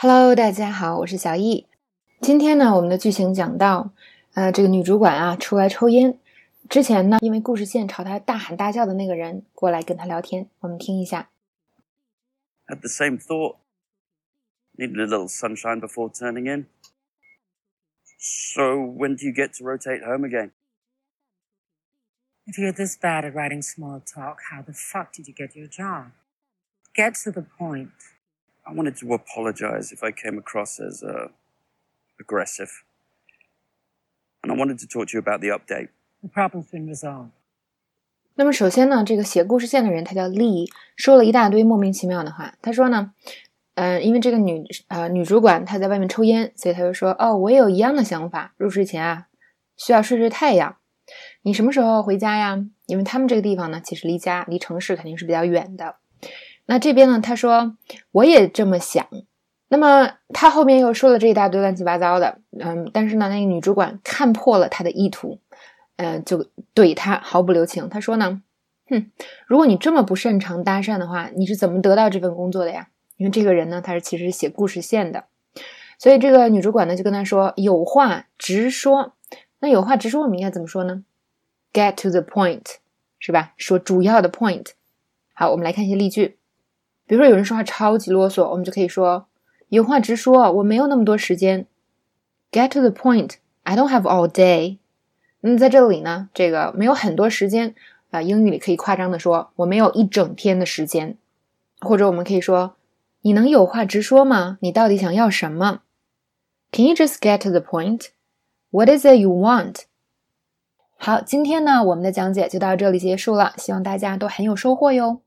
Hello，大家好，我是小易。今天呢，我们的剧情讲到，呃，这个女主管啊出来抽烟，之前呢，因为故事线朝她大喊大叫的那个人过来跟她聊天，我们听一下。Had the same thought. Needed a little sunshine before turning in. So when do you get to rotate home again? If you're this bad at writing small talk, how the fuck did you get your job? Get to the point. I wanted to apologize if I came across as uh, aggressive. And I wanted to talk to you about the update. The problem's been resolved. 那么首先呢，这个写故事线的人他叫 Lee，，说了一大堆莫名其妙的话。他说呢，嗯、因为这个女呃女主管她在外面抽烟，所以他就说，哦，我也有一样的想法，入睡前啊需要晒晒太阳。你什么时候回家呀？因为他们这个地方呢，其实离家离城市肯定是比较远的。那这边呢，他说我也这么想。那么他后面又说了这一大堆乱七八糟的，嗯，但是呢，那个女主管看破了他的意图，嗯、就怼他毫不留情。他说呢，哼，如果你这么不擅长搭讪的话，你是怎么得到这份工作的呀？因为这个人呢，他是其实是写故事线的，所以这个女主管呢就跟他说，有话直说。那有话直说，我们应该怎么说呢？Get to the point，是吧？说主要的 point。好，我们来看一些例句。比如说有人说话超级啰嗦，我们就可以说有话直说，我没有那么多时间。Get to the point. I don't have all day. 那么在这里呢，这个没有很多时间啊、英语里可以夸张的说我没有一整天的时间，或者我们可以说你能有话直说吗？你到底想要什么？Can you just get to the point? What is it you want? 好，今天呢，我们的讲解就到这里结束了，希望大家都很有收获哟。